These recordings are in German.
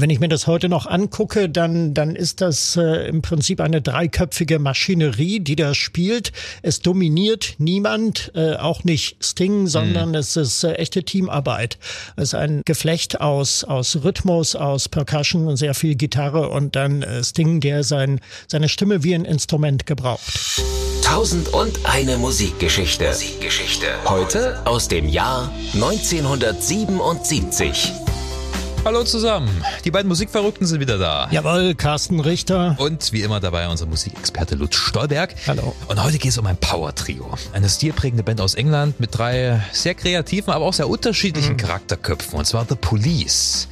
Wenn ich mir das heute noch angucke, dann, dann ist das äh, im Prinzip eine dreiköpfige Maschinerie, die da spielt. Es dominiert niemand, äh, auch nicht Sting, sondern mhm. es ist äh, echte Teamarbeit. Es ist ein Geflecht aus, aus Rhythmus, aus Percussion und sehr viel Gitarre und dann äh, Sting, der sein, seine Stimme wie ein Instrument gebraucht. Tausend und eine Musikgeschichte. Musikgeschichte. Heute aus dem Jahr 1977. Hallo zusammen. Die beiden Musikverrückten sind wieder da. Jawohl, Carsten Richter. Und wie immer dabei unser Musikexperte Lutz Stolberg. Hallo. Und heute geht es um ein Power-Trio. Eine stilprägende Band aus England mit drei sehr kreativen, aber auch sehr unterschiedlichen mhm. Charakterköpfen. Und zwar The Police.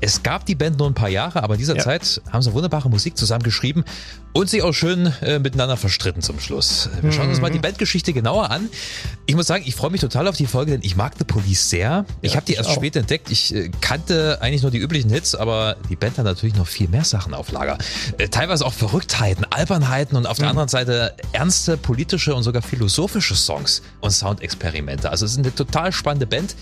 Es gab die Band nur ein paar Jahre, aber in dieser ja. Zeit haben sie wunderbare Musik zusammengeschrieben und sich auch schön äh, miteinander verstritten zum Schluss. Wir schauen uns mal die mhm. Bandgeschichte genauer an. Ich muss sagen, ich freue mich total auf die Folge, denn ich mag The Police sehr. Ich ja, habe die erst spät entdeckt. Ich äh, kannte eigentlich nur die üblichen Hits, aber die Band hat natürlich noch viel mehr Sachen auf Lager. Äh, teilweise auch Verrücktheiten, Albernheiten und auf mhm. der anderen Seite ernste politische und sogar philosophische Songs und Soundexperimente. Also es ist eine total spannende Band.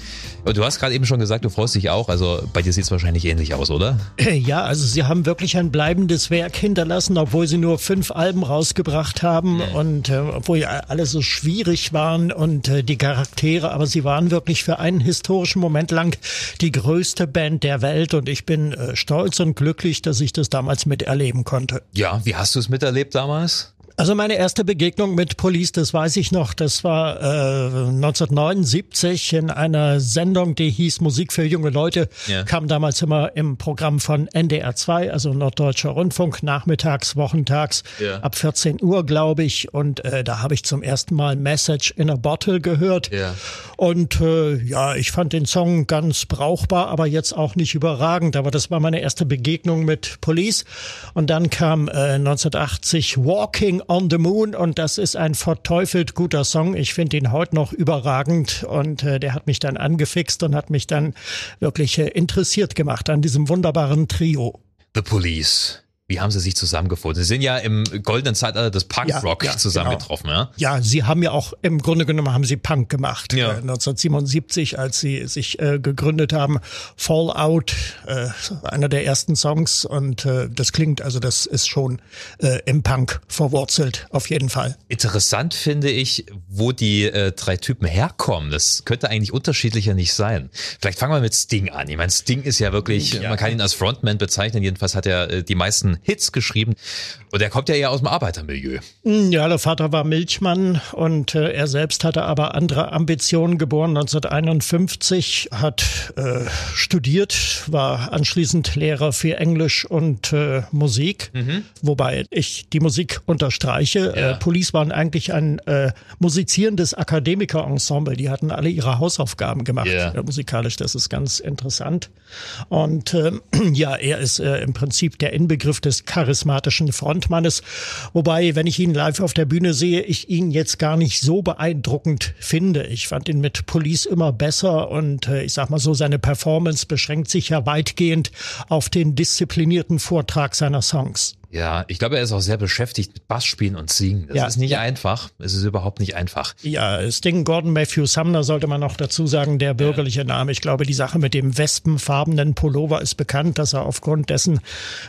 Und du hast gerade eben schon gesagt, du freust dich auch. Also bei dir sieht es wahrscheinlich ähnlich aus, oder? Ja, also sie haben wirklich ein bleibendes Werk hinterlassen, obwohl sie nur fünf Alben rausgebracht haben und äh, obwohl ja alle so schwierig waren und äh, die Charaktere, aber sie waren wirklich für einen historischen Moment lang die größte Band der Welt und ich bin äh, stolz und glücklich, dass ich das damals miterleben konnte. Ja, wie hast du es miterlebt damals? Also meine erste Begegnung mit Police, das weiß ich noch, das war äh, 1979 in einer Sendung, die hieß Musik für junge Leute, ja. kam damals immer im Programm von NDR 2, also Norddeutscher Rundfunk, nachmittags, wochentags, ja. ab 14 Uhr, glaube ich. Und äh, da habe ich zum ersten Mal Message in a Bottle gehört. Ja. Und äh, ja, ich fand den Song ganz brauchbar, aber jetzt auch nicht überragend. Aber das war meine erste Begegnung mit Police. Und dann kam äh, 1980 Walking on the Moon und das ist ein verteufelt guter Song. Ich finde ihn heute noch überragend und äh, der hat mich dann angefixt und hat mich dann wirklich äh, interessiert gemacht an diesem wunderbaren Trio. The Police. Wie haben sie sich zusammengefunden? Sie sind ja im goldenen Zeitalter des Punkrock ja, ja, zusammengetroffen, genau. ja? Ja, sie haben ja auch im Grunde genommen haben sie Punk gemacht. Ja. Äh, 1977, als sie sich äh, gegründet haben, Fallout, äh, einer der ersten Songs und äh, das klingt, also das ist schon äh, im Punk verwurzelt, auf jeden Fall. Interessant finde ich, wo die äh, drei Typen herkommen. Das könnte eigentlich unterschiedlicher nicht sein. Vielleicht fangen wir mit Sting an. Ich meine, Sting ist ja wirklich, ja. man kann ihn als Frontman bezeichnen. Jedenfalls hat er äh, die meisten Hits geschrieben. Und er kommt ja eher aus dem Arbeitermilieu. Ja, der Vater war Milchmann und äh, er selbst hatte aber andere Ambitionen. Geboren 1951, hat äh, studiert, war anschließend Lehrer für Englisch und äh, Musik, mhm. wobei ich die Musik unterstreiche. Ja. Äh, Police waren eigentlich ein äh, musizierendes Akademiker-Ensemble. Die hatten alle ihre Hausaufgaben gemacht, yeah. musikalisch. Das ist ganz interessant. Und äh, ja, er ist äh, im Prinzip der Inbegriff des charismatischen Frontmannes. Wobei, wenn ich ihn live auf der Bühne sehe, ich ihn jetzt gar nicht so beeindruckend finde. Ich fand ihn mit Police immer besser und äh, ich sag mal so, seine Performance beschränkt sich ja weitgehend auf den disziplinierten Vortrag seiner Songs. Ja, ich glaube, er ist auch sehr beschäftigt mit Bassspielen und Singen. Das ja, ist nicht ja. einfach. Es ist überhaupt nicht einfach. Ja, Sting Gordon Matthew Sumner sollte man noch dazu sagen, der bürgerliche ja. Name. Ich glaube, die Sache mit dem wespenfarbenen Pullover ist bekannt, dass er aufgrund dessen,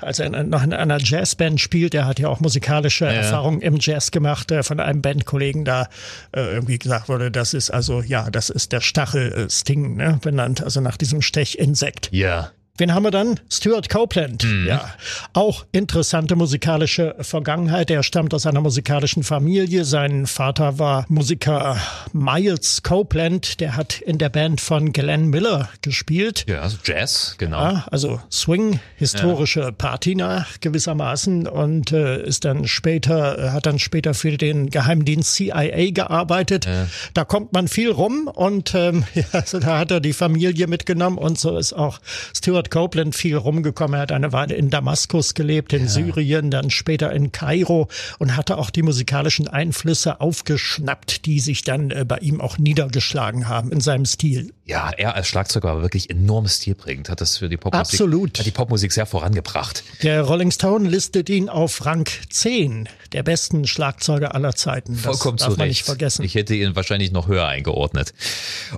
als er noch in einer Jazzband spielt, er hat ja auch musikalische Erfahrungen im Jazz gemacht, äh, von einem Bandkollegen da äh, irgendwie gesagt wurde, das ist also, ja, das ist der Stachel äh, Sting, ne, benannt, also nach diesem Stechinsekt. Ja. Wen haben wir dann? Stuart Copeland. Mhm. Ja, auch interessante musikalische Vergangenheit. Er stammt aus einer musikalischen Familie. Sein Vater war Musiker Miles Copeland. Der hat in der Band von Glenn Miller gespielt. Ja, also Jazz, genau. Ja, also Swing, historische ja. Patina gewissermaßen und äh, ist dann später, hat dann später für den Geheimdienst CIA gearbeitet. Ja. Da kommt man viel rum und ähm, ja, also da hat er die Familie mitgenommen und so ist auch Stuart Stuart Copeland viel rumgekommen. Er hat eine Weile in Damaskus gelebt, in ja. Syrien, dann später in Kairo und hatte auch die musikalischen Einflüsse aufgeschnappt, die sich dann äh, bei ihm auch niedergeschlagen haben in seinem Stil. Ja, er als Schlagzeuger war wirklich enorm stilprägend, hat das für die Popmusik, Absolut. Hat die Popmusik sehr vorangebracht. Der Rolling Stone listet ihn auf Rang 10 der besten Schlagzeuger aller Zeiten. Das Vollkommen darf man nicht vergessen. Ich hätte ihn wahrscheinlich noch höher eingeordnet.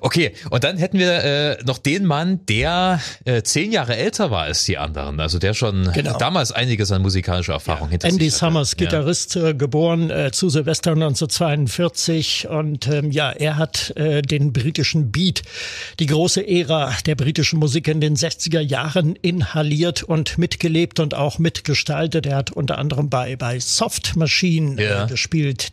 Okay, und dann hätten wir äh, noch den Mann, der äh, zehn Jahre Jahre älter war als die anderen. Also der schon genau. damals einiges an musikalischer Erfahrung ja. hinter Andy sich Summers, Gitarrist, ja. Äh, geboren äh, zu Silvester 1942 und ähm, ja, er hat äh, den britischen Beat, die große Ära der britischen Musik in den 60er Jahren inhaliert und mitgelebt und auch mitgestaltet. Er hat unter anderem bei bei Soft Machine ja. äh, gespielt.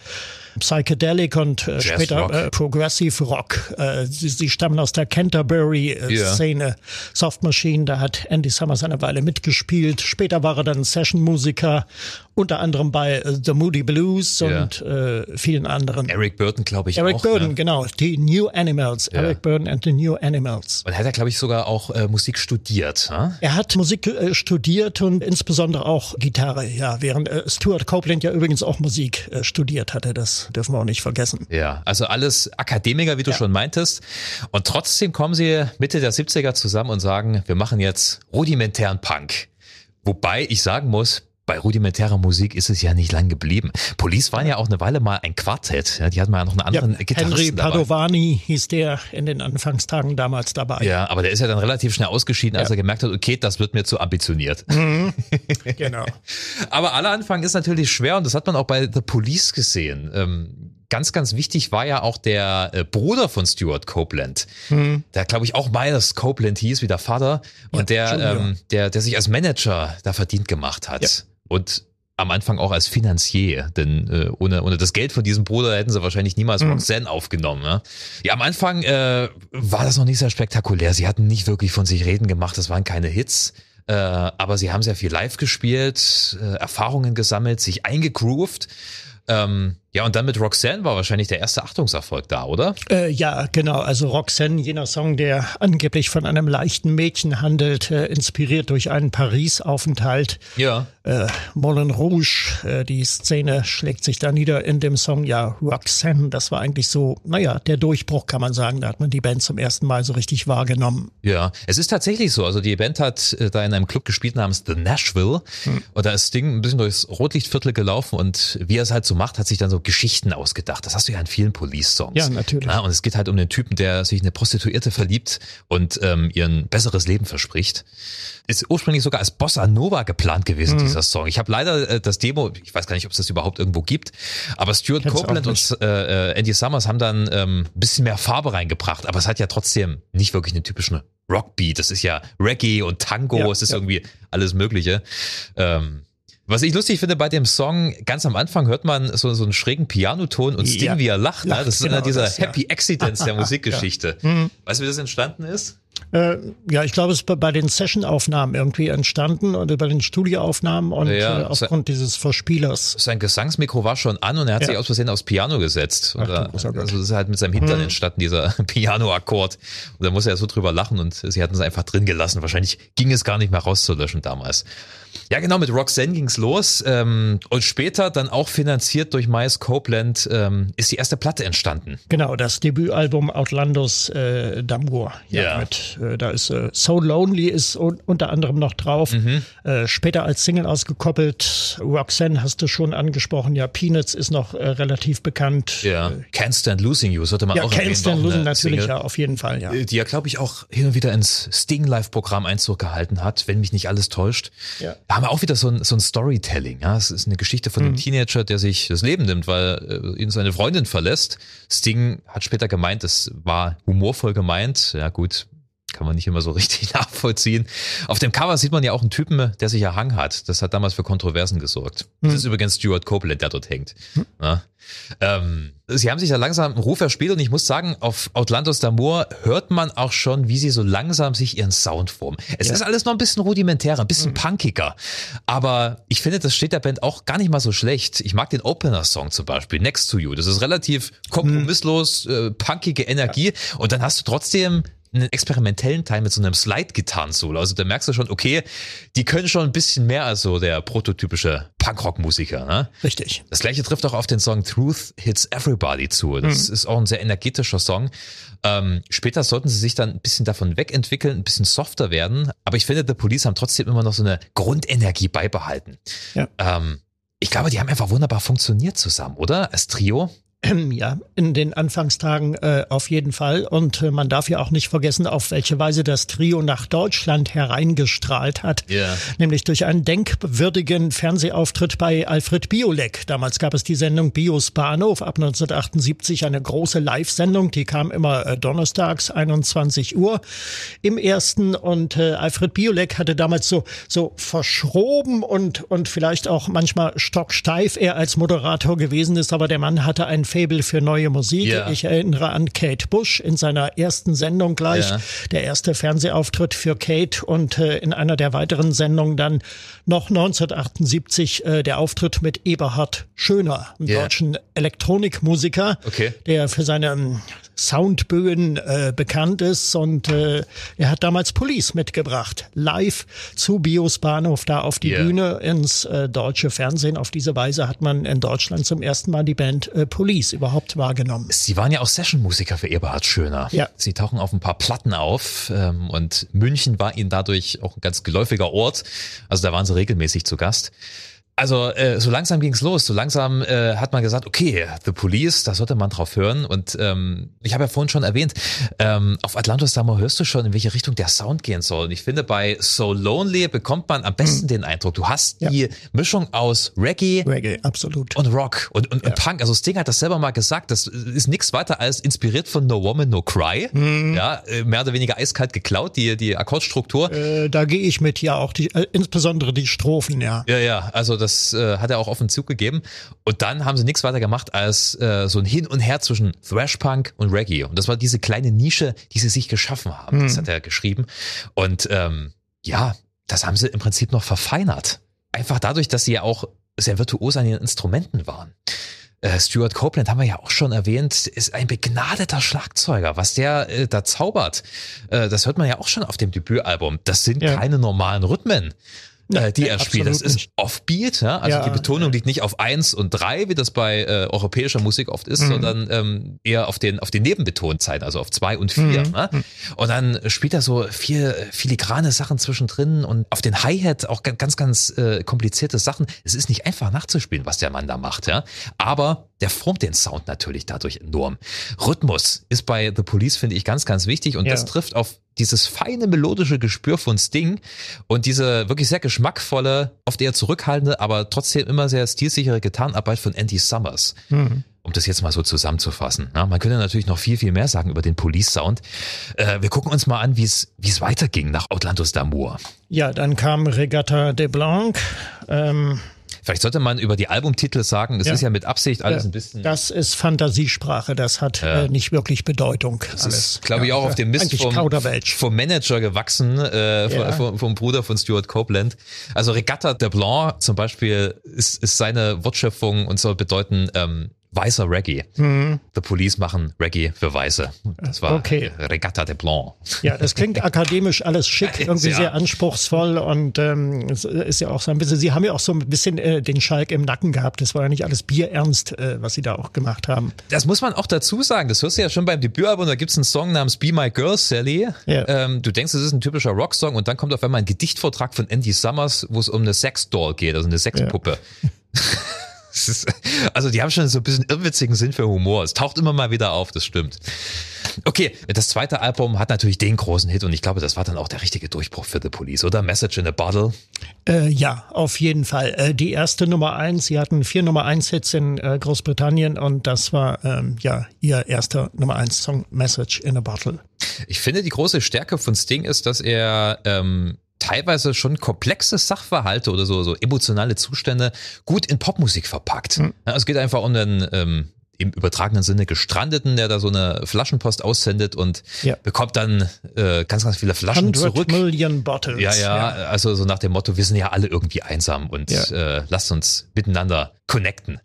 Psychedelic und äh, später äh, Progressive Rock. Äh, sie, sie, stammen aus der Canterbury-Szene. Yeah. Soft Machine, da hat Andy Summers eine Weile mitgespielt. Später war er dann Session-Musiker, unter anderem bei äh, The Moody Blues yeah. und äh, vielen anderen. Eric Burton, glaube ich. Eric auch, Burton, ne? genau. Die New Animals. Yeah. Eric Burton and the New Animals. Und hat er, glaube ich, sogar auch äh, Musik studiert. Huh? Er hat Musik äh, studiert und insbesondere auch Gitarre, ja. Während äh, Stuart Copeland ja übrigens auch Musik äh, studiert hatte. Das dürfen wir auch nicht vergessen. Ja, also alles Akademiker, wie du ja. schon meintest. Und trotzdem kommen sie Mitte der 70er zusammen und sagen, wir machen jetzt rudimentären Punk. Wobei ich sagen muss, bei rudimentärer Musik ist es ja nicht lang geblieben. Police waren ja auch eine Weile mal ein Quartett. Ja, die hatten mal noch einen anderen ja, Gitarristen Henry Padovani dabei. hieß der in den Anfangstagen damals dabei. Ja, aber der ist ja dann relativ schnell ausgeschieden, als ja. er gemerkt hat, okay, das wird mir zu ambitioniert. Mhm. Genau. aber aller Anfang ist natürlich schwer und das hat man auch bei The Police gesehen. Ähm, ganz, ganz wichtig war ja auch der äh, Bruder von Stuart Copeland, mhm. der glaube ich auch Miles Copeland hieß, wie der Vater, und ja, der, ähm, der, der sich als Manager da verdient gemacht hat. Ja. Und am Anfang auch als Finanzier, denn äh, ohne, ohne das Geld von diesem Bruder hätten sie wahrscheinlich niemals mhm. Roxanne aufgenommen. Ja, ja am Anfang äh, war das noch nicht sehr spektakulär. Sie hatten nicht wirklich von sich reden gemacht, das waren keine Hits. Äh, aber sie haben sehr viel live gespielt, äh, Erfahrungen gesammelt, sich eingegroovt. Ähm, ja, und dann mit Roxanne war wahrscheinlich der erste Achtungserfolg da, oder? Äh, ja, genau. Also Roxanne, jener Song, der angeblich von einem leichten Mädchen handelt, äh, inspiriert durch einen Paris-Aufenthalt. Ja. Äh, Moulin Rouge, äh, die Szene schlägt sich da nieder in dem Song. Ja, Roxanne, das war eigentlich so, naja, der Durchbruch, kann man sagen. Da hat man die Band zum ersten Mal so richtig wahrgenommen. Ja, es ist tatsächlich so. Also die Band hat äh, da in einem Club gespielt namens The Nashville. Hm. Und da ist Ding ein bisschen durchs Rotlichtviertel gelaufen und wie er es halt so macht, hat sich dann so Geschichten ausgedacht. Das hast du ja in vielen Police-Songs. Ja, natürlich. Ja, und es geht halt um den Typen, der sich eine Prostituierte verliebt und ähm, ihr ein besseres Leben verspricht. Ist ursprünglich sogar als Bossa Nova geplant gewesen, mhm. dieser Song. Ich habe leider äh, das Demo, ich weiß gar nicht, ob es das überhaupt irgendwo gibt, aber Stuart Copeland und äh, äh, Andy Summers haben dann ähm, ein bisschen mehr Farbe reingebracht, aber es hat ja trotzdem nicht wirklich einen typischen Rockbeat. Das ist ja Reggae und Tango, ja, es ist ja. irgendwie alles Mögliche. Ähm, was ich lustig finde bei dem Song, ganz am Anfang hört man so, so einen schrägen Pianoton und Sting, ja. wie er lacht. Ne? Das ist genau einer dieser das, Happy ja. Accidents der Musikgeschichte. ja. mhm. Weißt du, wie das entstanden ist? Äh, ja, ich glaube, es ist bei den Session-Aufnahmen irgendwie entstanden und bei den Studioaufnahmen und ja, äh, aufgrund dieses Verspielers. Sein Gesangsmikro war schon an und er hat ja. sich aus Versehen aufs Piano gesetzt. Ach, da, also das ist halt mit seinem Hintern hm. entstanden, dieser Piano-Akkord. Und da muss er so drüber lachen und sie hatten es einfach drin gelassen. Wahrscheinlich ging es gar nicht mehr rauszulöschen damals. Ja, genau, mit Roxanne ging's los. Ähm, und später, dann auch finanziert durch Miles Copeland, ähm, ist die erste Platte entstanden. Genau, das Debütalbum Outlandos äh, Damour. Ja, ja. Mit, äh, da ist äh, So Lonely ist un unter anderem noch drauf. Mhm. Äh, später als Single ausgekoppelt. Roxanne hast du schon angesprochen. Ja, Peanuts ist noch äh, relativ bekannt. Ja, Can't Stand Losing You sollte man ja, auch Can't erwähnen. Stand Losing natürlich, Single, ja, auf jeden Fall, ja. Die ja, glaube ich, auch hin und wieder ins Sting Live-Programm Einzug gehalten hat, wenn mich nicht alles täuscht. Ja haben wir auch wieder so ein, so ein Storytelling. Ja, es ist eine Geschichte von einem mhm. Teenager, der sich das Leben nimmt, weil äh, ihn seine Freundin verlässt. Sting hat später gemeint, es war humorvoll gemeint. Ja gut, kann man nicht immer so richtig nachvollziehen. Auf dem Cover sieht man ja auch einen Typen, der sich erhangen hat. Das hat damals für Kontroversen gesorgt. Das mhm. ist übrigens Stuart Copeland, der dort hängt. Mhm. Ja. Ähm, sie haben sich da langsam einen Ruf erspielt und ich muss sagen, auf Outlandos d'Amour hört man auch schon, wie sie so langsam sich ihren Sound formen. Es ja. ist alles noch ein bisschen rudimentärer, ein bisschen mhm. punkiger. Aber ich finde, das steht der Band auch gar nicht mal so schlecht. Ich mag den Opener-Song zum Beispiel, Next to You. Das ist relativ kompromisslos, äh, punkige Energie. Ja. Und dann hast du trotzdem einen experimentellen Teil mit so einem Slide-Gitarren-Solo. Also da merkst du schon, okay, die können schon ein bisschen mehr als so der prototypische Punkrock-Musiker. Ne? Richtig. Das gleiche trifft auch auf den Song Truth Hits Everybody zu. Das mhm. ist auch ein sehr energetischer Song. Ähm, später sollten sie sich dann ein bisschen davon wegentwickeln, ein bisschen softer werden. Aber ich finde, The Police haben trotzdem immer noch so eine Grundenergie beibehalten. Ja. Ähm, ich glaube, die haben einfach wunderbar funktioniert zusammen, oder? Als Trio. Ja, in den Anfangstagen äh, auf jeden Fall. Und äh, man darf ja auch nicht vergessen, auf welche Weise das Trio nach Deutschland hereingestrahlt hat. Ja. Nämlich durch einen denkwürdigen Fernsehauftritt bei Alfred Biolek. Damals gab es die Sendung Bios Bahnhof ab 1978, eine große Live-Sendung. Die kam immer äh, donnerstags 21 Uhr im ersten. Und äh, Alfred Biolek hatte damals so, so verschroben und, und vielleicht auch manchmal stocksteif er als Moderator gewesen ist. Aber der Mann hatte ein Fable für neue Musik. Ja. Ich erinnere an Kate Bush in seiner ersten Sendung gleich. Ja. Der erste Fernsehauftritt für Kate und äh, in einer der weiteren Sendungen dann noch 1978 äh, der Auftritt mit Eberhard Schöner, einem Ja. deutschen Elektronikmusiker, Okay. der für seine ähm, Soundböen äh, bekannt ist und äh, er hat damals Police mitgebracht, live zu Bios Bahnhof da auf die Ja. Bühne ins äh, deutsche Fernsehen. Auf diese Weise hat man in Deutschland zum ersten Mal die Band äh, Police überhaupt wahrgenommen. Sie waren ja auch Sessionmusiker für Eberhard Schöner. Ja. Sie tauchen auf ein paar Platten auf ähm, und München war ihnen dadurch auch ein ganz geläufiger Ort. Also da waren sie regelmäßig zu Gast. Also äh, so langsam ging's los. So langsam äh, hat man gesagt, okay, The Police, da sollte man drauf hören. Und ähm, ich habe ja vorhin schon erwähnt, ähm, auf Atlantis Summer hörst du schon, in welche Richtung der Sound gehen soll. Und ich finde, bei So Lonely bekommt man am besten den Eindruck, du hast Ja. die Mischung aus Reggae, Reggae, absolut. und Rock und, und, und Punk. Also Sting hat das selber mal gesagt, das ist nichts weiter als inspiriert von No Woman, No Cry. Ja, äh, mehr oder weniger eiskalt geklaut, die, die Akkordstruktur. Äh, da gehe ich mit, ja auch die, äh, insbesondere die Strophen, ja. Ja, ja, also das äh, hat er auch auf den Zug gegeben. Und dann haben sie nichts weiter gemacht als äh, so ein Hin und Her zwischen Thrash Punk und Reggae. Und das war diese kleine Nische, die sie sich geschaffen haben. Das hat er geschrieben. Und ähm, ja, das haben sie im Prinzip noch verfeinert. Einfach dadurch, dass sie ja auch sehr virtuos an ihren Instrumenten waren. Äh, Stuart Copeland haben wir ja auch schon erwähnt, ist ein begnadeter Schlagzeuger. Was der äh, da zaubert, äh, das hört man ja auch schon auf dem Debütalbum. Das sind Ja. keine normalen Rhythmen. Äh, die er spielt. Das ist. Offbeat, ja. Also Ja, die Betonung liegt nicht auf eins und drei, wie das bei äh, europäischer Musik oft Mhm. ist, sondern ähm, eher auf den auf den Nebenbetonzeiten, also auf zwei und vier. Mhm. Ne? Und dann spielt er so viel filigrane Sachen zwischendrin und auf den Hi-Hat auch ganz, ganz, ganz äh, komplizierte Sachen. Es ist nicht einfach nachzuspielen, was der Mann da macht, ja. Aber der formt den Sound natürlich dadurch enorm. Rhythmus ist bei The Police, finde ich, ganz, ganz wichtig und Ja. das trifft auf dieses feine melodische Gespür von Sting und diese wirklich sehr geschmackvolle, oft eher zurückhaltende, aber trotzdem immer sehr stilsichere Gitarrenarbeit von Andy Summers. Um das jetzt mal so zusammenzufassen. Ja, man könnte natürlich noch viel, viel mehr sagen über den Police-Sound. Äh, wir gucken uns mal an, wie es wie es weiterging nach Outlandos d'Amour. Ja, dann kam Regatta de Blanc. Ähm, Vielleicht sollte man über die Albumtitel sagen, es Ja. ist ja mit Absicht alles ein bisschen... Das ist Fantasiesprache, das hat Ja. äh, nicht wirklich Bedeutung. Das alles. ist, glaube ich, auch auf dem Mist vom, vom Manager gewachsen, äh, vom, vom Bruder von Stuart Copeland. Also Regatta de Blanc zum Beispiel ist, ist seine Wortschöpfung und soll bedeuten ähm, weißer Reggae. The Police machen Reggae für Weiße. Das war Mhm. Okay. Regatta de Blanc. Ja, das klingt akademisch alles schick, irgendwie Ja. sehr anspruchsvoll und ähm, es ist ja auch so ein bisschen, Sie haben ja auch so ein bisschen äh, den Schalk im Nacken gehabt. Das war ja nicht alles bierernst, äh, was Sie da auch gemacht haben. Das muss man auch dazu sagen. Das hörst du ja schon beim Debütalbum. Da gibt's einen Song namens Be My Girl, Sally. Ja. Ähm, du denkst, es ist ein typischer Rocksong und dann kommt auf einmal ein Gedichtvortrag von Andy Summers, wo es um eine Sexdoll geht, also eine Sexpuppe. Es ist, also die haben schon so ein bisschen irrwitzigen Sinn für Humor. Es taucht immer mal wieder auf, das stimmt. Okay, das zweite Album hat natürlich den großen Hit und ich glaube, das war dann auch der richtige Durchbruch für The Police, oder? Message in a Bottle. Äh, ja, auf jeden Fall. Äh, die erste Nummer eins, Sie hatten vier Nummer eins Hits in äh, Großbritannien und das war ähm, ja Ihr erster Nummer eins Song Message in a Bottle. Ich finde, die große Stärke von Sting ist, dass er ähm, teilweise schon komplexe Sachverhalte oder so, so emotionale Zustände gut in Popmusik verpackt. Ja, es geht einfach um einen ähm, im übertragenen Sinne gestrandeten, der da so eine Flaschenpost aussendet und Ja. bekommt dann äh, ganz, ganz viele Flaschen 100 zurück. Million Bottles. Ja, ja, also so nach dem Motto, wir sind ja alle irgendwie einsam und Ja. äh, lasst uns miteinander connecten.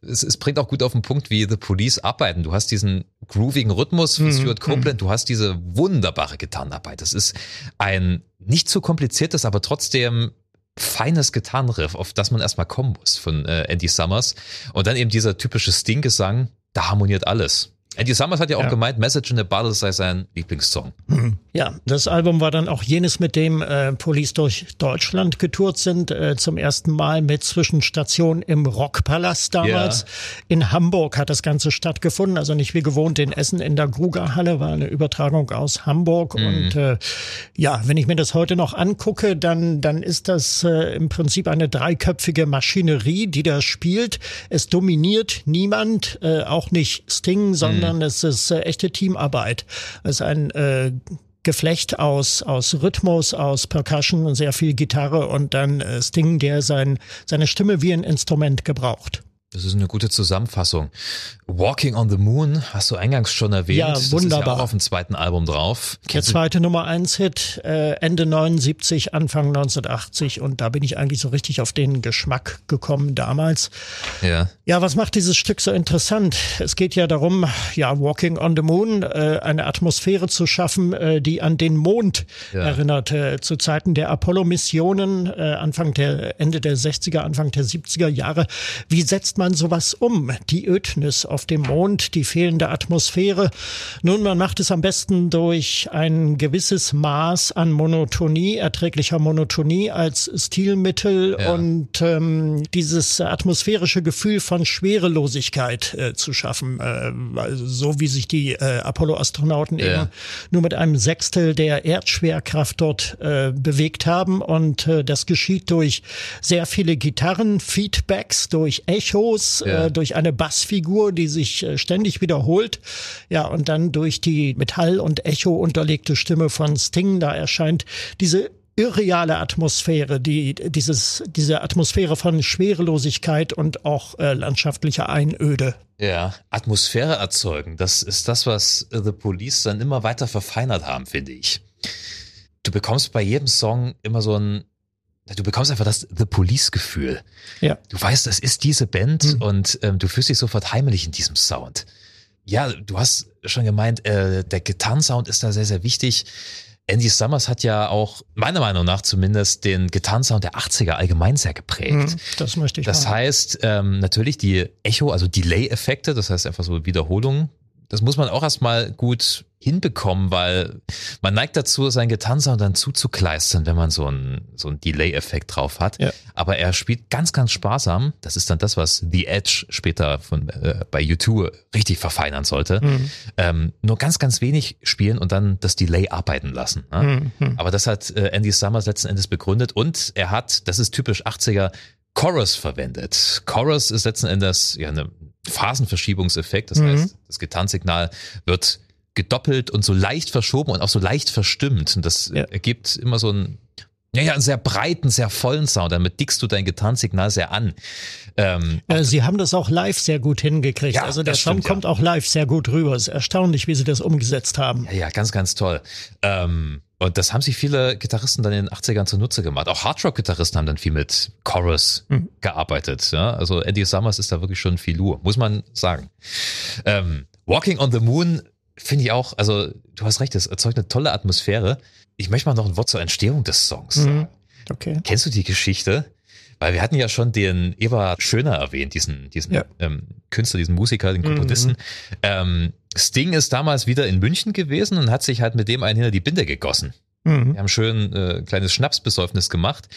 Es, es bringt auch gut auf den Punkt, wie The Police arbeiten. Du hast diesen groovigen Rhythmus von Stuart Copeland, du hast diese wunderbare Gitarrenarbeit. Das ist ein nicht zu kompliziertes, aber trotzdem feines Gitarrenriff, auf das man erstmal kommen muss von äh, Andy Summers. Und dann eben dieser typische Sting-Gesang, da harmoniert alles. Andy Summers hat ja auch ja. gemeint, Message in a Bottle sei sein Lieblingssong. Mhm. Ja, das Album war dann auch jenes, mit dem äh, Police durch Deutschland getourt sind. Äh, zum ersten Mal mit Zwischenstation im Rockpalast damals. Ja. In Hamburg hat das Ganze stattgefunden. Also nicht wie gewohnt in Essen in der Grugerhalle, war eine Übertragung aus Hamburg. Mhm. Und äh, ja, wenn ich mir das heute noch angucke, dann, dann ist das äh, im Prinzip eine dreiköpfige Maschinerie, die da spielt. Es dominiert niemand, äh, auch nicht Sting, sondern sondern es ist äh, echte Teamarbeit. Es ist ein äh, Geflecht aus, aus Rhythmus, aus Percussion und sehr viel Gitarre und dann äh, Sting, der sein, seine Stimme wie ein Instrument gebraucht. Das ist eine gute Zusammenfassung. Walking on the Moon hast du eingangs schon erwähnt. Ja, wunderbar. Das ist ja auch auf dem zweiten Album drauf. Der zweite Nummer eins Hit, äh, Ende 79, Anfang 1980 und da bin ich eigentlich so richtig auf den Geschmack gekommen damals. Ja. Ja, was macht dieses Stück so interessant? Es geht ja darum, ja, Walking on the Moon, äh, eine Atmosphäre zu schaffen, äh, die an den Mond ja. erinnert. Äh, zu Zeiten der Apollo-Missionen, äh, Anfang der, Ende der 60er, Anfang der 70er Jahre. Wie setzt man sowas um? Die Ödnis auf dem Mond, die fehlende Atmosphäre. Nun, man macht es am besten durch ein gewisses Maß an Monotonie, erträglicher Monotonie als Stilmittel ja. und ähm, dieses atmosphärische Gefühl von Schwerelosigkeit äh, zu schaffen, äh, also so wie sich die äh, Apollo-Astronauten ja. eben nur mit einem Sechstel der Erdschwerkraft dort äh, bewegt haben und äh, das geschieht durch sehr viele Gitarren-Feedbacks, durch Echos, ja. äh, durch eine Bassfigur, die sich äh, ständig wiederholt. Ja, und dann durch die Metall- und Echo unterlegte Stimme von Sting, da erscheint diese irreale Atmosphäre, die dieses diese Atmosphäre von Schwerelosigkeit und auch äh, landschaftlicher Einöde. Ja, Atmosphäre erzeugen, das ist das, was The Police dann immer weiter verfeinert haben, finde ich. Du bekommst bei jedem Song immer so ein du bekommst einfach das The Police-Gefühl. Ja. Du weißt, das ist diese Band mhm. und ähm, du fühlst dich sofort heimelig in diesem Sound. Ja, du hast schon gemeint, äh, der Gitarrensound ist da sehr, sehr wichtig. Andy Summers hat ja auch, meiner Meinung nach zumindest, den Gitarrensound der 80er allgemein sehr geprägt. Mhm, das möchte ich Das machen. heißt, ähm, natürlich die Echo, also Delay-Effekte, das heißt einfach so Wiederholungen, das muss man auch erstmal gut hinbekommen, weil man neigt dazu, sein Gitarrensound dann zuzukleistern, wenn man so einen so einen Delay-Effekt drauf hat. Ja. Aber er spielt ganz, ganz sparsam. Das ist dann das, was The Edge später von, äh, bei U2 richtig verfeinern sollte. Mhm. Ähm, nur ganz, ganz wenig spielen und dann das Delay arbeiten lassen. Ne? Mhm. Aber das hat äh, Andy Summers letzten Endes begründet und er hat, das ist typisch 80er, Chorus verwendet. Chorus ist letzten Endes ja eine Phasenverschiebungseffekt. Das mhm. heißt, das Gitarrensignal wird gedoppelt und so leicht verschoben und auch so leicht verstimmt. Und das ja. ergibt immer so ein ja, ja, einen sehr breiten, sehr vollen Sound. Damit dickst du dein Gitarrensignal sehr an. Ähm, äh, sie haben das auch live sehr gut hingekriegt. Ja, also der Song kommt ja. auch live sehr gut rüber. Es ist erstaunlich, wie sie das umgesetzt haben. Ja, ja, ganz, ganz toll. Ähm, und das haben sich viele Gitarristen dann in den 80ern zunutze gemacht. Auch Hardrock-Gitarristen haben dann viel mit Chorus mhm. gearbeitet. Ja? Also Andy Summers ist da wirklich schon viel Lur, muss man sagen. Ähm, Walking on the Moon finde ich auch, also du hast recht, es erzeugt eine tolle Atmosphäre. Ich möchte mal noch ein Wort zur Entstehung des Songs mhm. sagen. Okay. Kennst du die Geschichte? Weil wir hatten ja schon den Eberhard Schöner erwähnt, diesen, diesen ja. ähm, Künstler, diesen Musiker, den Komponisten. Mhm. Ähm, Sting ist damals wieder in München gewesen und hat sich halt mit dem einen hinter die Binde gegossen. Mhm. Wir haben schön äh, kleines Schnapsbesäufnis gemacht.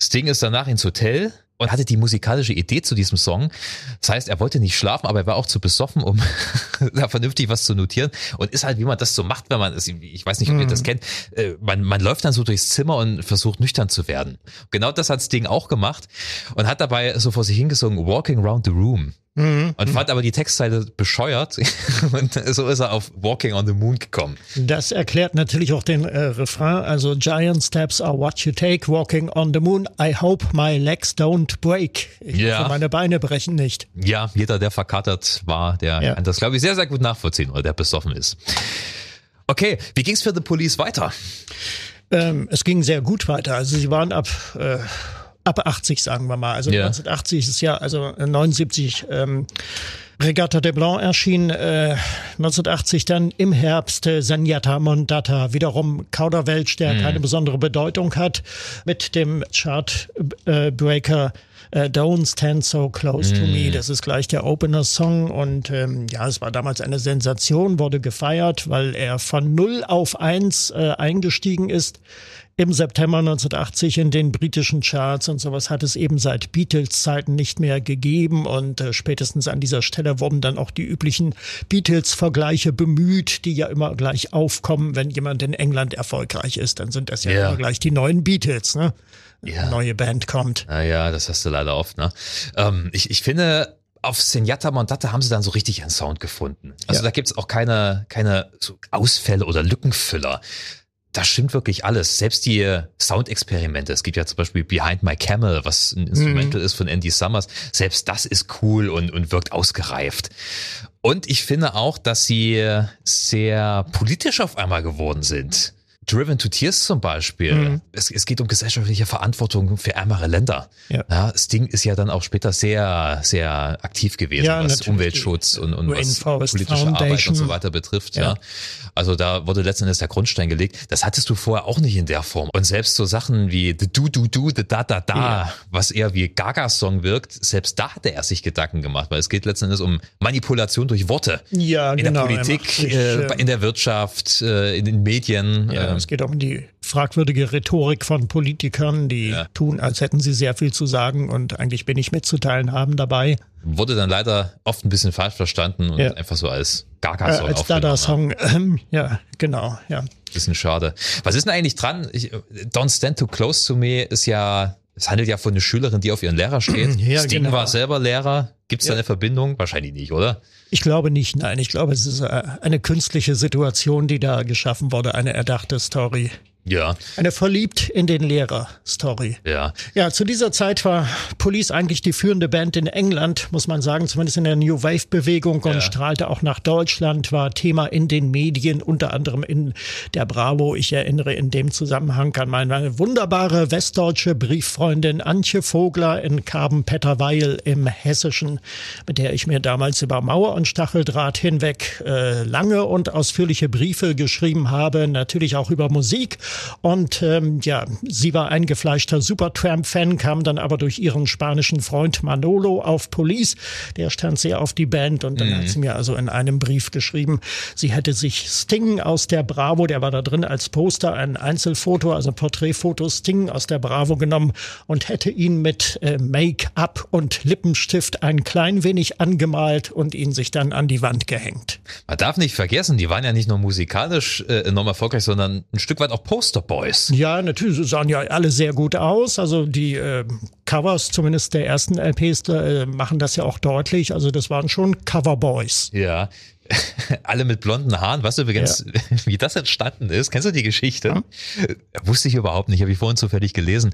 Sting ist danach ins Hotel und hatte die musikalische Idee zu diesem Song. Das heißt, er wollte nicht schlafen, aber er war auch zu besoffen, um da vernünftig was zu notieren. Und ist halt, wie man das so macht, wenn man es, ich weiß nicht, ob ihr das mhm. kennt, äh, man, man läuft dann so durchs Zimmer und versucht nüchtern zu werden. Genau das hat Sting auch gemacht und hat dabei so vor sich hingesungen, Walking Around the Room. Mhm. Und fand aber die Textzeile bescheuert und so ist er auf Walking on the Moon gekommen. Das erklärt natürlich auch den äh, Refrain, also Giant steps are what you take, walking on the moon. I hope my legs don't break. Ich ja. hoffe, meine Beine brechen nicht. Ja, jeder, der verkatert war, der ja. kann das, glaube ich, sehr, sehr gut nachvollziehen oder der besoffen ist. Okay, wie ging's für The Police weiter? Ähm, es ging sehr gut weiter. Also sie waren ab äh, ab 80, sagen wir mal. Also ja. 1980 ist ja, also 79 ähm, Regatta de Blanc erschien äh, 1980 dann im Herbst äh, Senjata Mondata, wiederum Kauderwelsch, der mhm. keine besondere Bedeutung hat, mit dem Chartbreaker äh, Äh, Don't Stand So Close mm. to Me, das ist gleich der Opener-Song und ähm, ja, es war damals eine Sensation, wurde gefeiert, weil er von 0 auf 1 äh, eingestiegen ist im September 1980 in den britischen Charts und sowas hat es eben seit Beatles-Zeiten nicht mehr gegeben und äh, spätestens an dieser Stelle wurden dann auch die üblichen Beatles-Vergleiche bemüht, die ja immer gleich aufkommen, wenn jemand in England erfolgreich ist, dann sind das ja yeah. immer gleich die neuen Beatles, ne? Ja. Neue Band kommt. Naja, das hast du leider oft, ne? Ähm, ich, ich finde, auf Senjata Mondata haben sie dann so richtig einen Sound gefunden. Also ja. da gibt's auch keine, keine so Ausfälle oder Lückenfüller da stimmt wirklich alles. Selbst die Soundexperimente. Es gibt ja zum Beispiel Behind My Camel, was ein Instrumental mhm. ist von Andy Summers. Selbst das ist cool und, und wirkt ausgereift. Und ich finde auch, dass sie sehr politisch auf einmal geworden sind. Driven to Tears zum Beispiel. Mhm. Es, es, geht um gesellschaftliche Verantwortung für ärmere Länder. Ja. ja. Sting ist ja dann auch später sehr, sehr aktiv gewesen, ja, was Umweltschutz und, und was politische Foundation. Arbeit und so weiter betrifft. Ja. Also da wurde letztendlich der Grundstein gelegt. Das hattest du vorher auch nicht in der Form. Und selbst so Sachen wie Do Do, The Da Da Da, ja. was eher wie Gaga-Song wirkt, selbst da hatte er sich Gedanken gemacht, weil es geht letztendlich um Manipulation durch Worte. Ja, in genau. In der Politik, sich, äh, in der Wirtschaft, äh, in den Medien. Ja, äh, es geht auch um die fragwürdige Rhetorik von Politikern, die ja. tun, als hätten sie sehr viel zu sagen und eigentlich bin ich mitzuteilen haben dabei. Wurde dann leider oft ein bisschen falsch verstanden und ja. einfach so als Gaga-Song äh, Als Dada-Song, ähm, ja, genau, ja. Bisschen schade. Was ist denn eigentlich dran? Ich, Don't Stand Too Close to Me ist ja, es handelt ja von einer Schülerin, die auf ihren Lehrer steht. Ja, Sting genau. war selber Lehrer. Gibt es ja. da eine Verbindung? Wahrscheinlich nicht, oder? Ich glaube nicht, nein. Ich glaube, es ist äh, eine künstliche Situation, die da geschaffen wurde, eine erdachte Story. Ja. Eine verliebt in den Lehrer-Story. Ja. Ja, zu dieser Zeit war Police eigentlich die führende Band in England, muss man sagen, zumindest in der New Wave-Bewegung und ja. strahlte auch nach Deutschland, war Thema in den Medien, unter anderem in der Bravo. Ich erinnere in dem Zusammenhang an meine wunderbare westdeutsche Brieffreundin Antje Vogler in Karben-Petterweil im Hessischen, mit der ich mir damals über Mauer und Stacheldraht hinweg äh, lange und ausführliche Briefe geschrieben habe, natürlich auch über Musik und ähm, ja, sie war eingefleischter Supertramp-Fan, kam dann aber durch ihren spanischen Freund Manolo auf Police. Der stand sehr auf die Band und dann mhm. hat sie mir also in einem Brief geschrieben, sie hätte sich Sting aus der Bravo, der war da drin als Poster, ein Einzelfoto, also Porträtfoto Sting aus der Bravo genommen und hätte ihn mit äh, Make-up und Lippenstift ein klein wenig angemalt und ihn sich dann an die Wand gehängt. Man darf nicht vergessen, die waren ja nicht nur musikalisch äh, enorm erfolgreich, sondern ein Stück weit auch Poster Poster Boys. Ja, natürlich, sie sahen ja alle sehr gut aus. Also die äh, Covers, zumindest der ersten LPs, äh, machen das ja auch deutlich. Also das waren schon Coverboys. Ja. alle mit blonden Haaren. Weißt du übrigens, ja. wie das entstanden ist? Kennst du die Geschichte? Hm? Wusste ich überhaupt nicht, habe ich vorhin zufällig gelesen.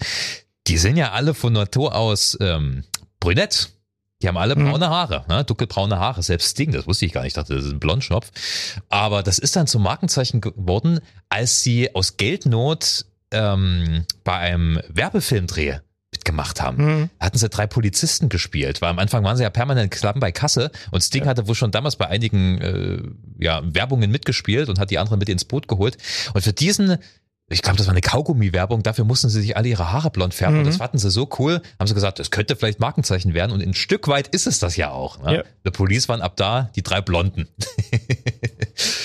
Die sind ja alle von Natur aus ähm, brünett. Die haben alle mhm. braune Haare, ne? dunkelbraune Haare. Selbst Sting, das wusste ich gar nicht. Ich dachte, das ist ein Blondschopf. Aber das ist dann zum Markenzeichen geworden, als sie aus Geldnot ähm, bei einem Werbefilmdreh mitgemacht haben. Mhm. Hatten sie drei Polizisten gespielt, weil am Anfang waren sie ja permanent klappen bei Kasse und Sting ja. hatte wohl schon damals bei einigen äh, ja, Werbungen mitgespielt und hat die anderen mit ins Boot geholt. Und für diesen ich glaube, das war eine Kaugummi-Werbung, dafür mussten sie sich alle ihre Haare blond färben. Mhm. Und das fanden sie so cool, haben sie gesagt, das könnte vielleicht Markenzeichen werden. Und ein Stück weit ist es das ja auch. Ne? Ja. The Police waren ab da die drei Blonden.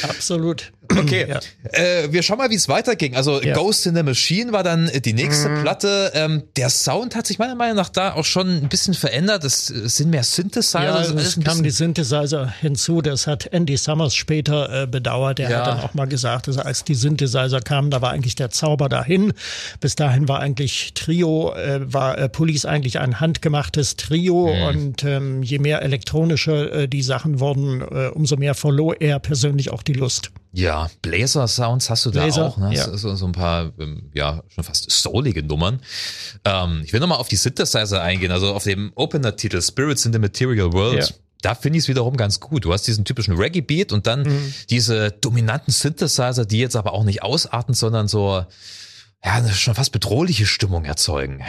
Absolut. Okay, ja. äh, wir schauen mal, wie es weiterging. Also ja. Ghost in the Machine war dann die nächste mhm. Platte. Ähm, der Sound hat sich meiner Meinung nach da auch schon ein bisschen verändert. Es sind mehr Synthesizer. Ja, es kamen die Synthesizer hinzu. Das hat Andy Summers später äh, bedauert. Der ja. hat dann auch mal gesagt, dass als die Synthesizer kamen, da war eigentlich der Zauber dahin. Bis dahin war eigentlich Trio, äh, war äh, Police eigentlich ein handgemachtes Trio. Mhm. Und ähm, je mehr elektronische äh, die Sachen wurden, äh, umso mehr verlor er persönlich auch die Lust. Ja, Blazer-Sounds hast du da Blazer, auch, ne? Ja. So, so, ein paar, ähm, ja, schon fast soulige Nummern. Ähm, ich will nochmal auf die Synthesizer eingehen, also auf dem Opener-Titel Spirits in the Material World. Ja. Da finde ich es wiederum ganz gut. Du hast diesen typischen Reggae-Beat und dann mhm. diese dominanten Synthesizer, die jetzt aber auch nicht ausarten, sondern so, ja, eine schon fast bedrohliche Stimmung erzeugen.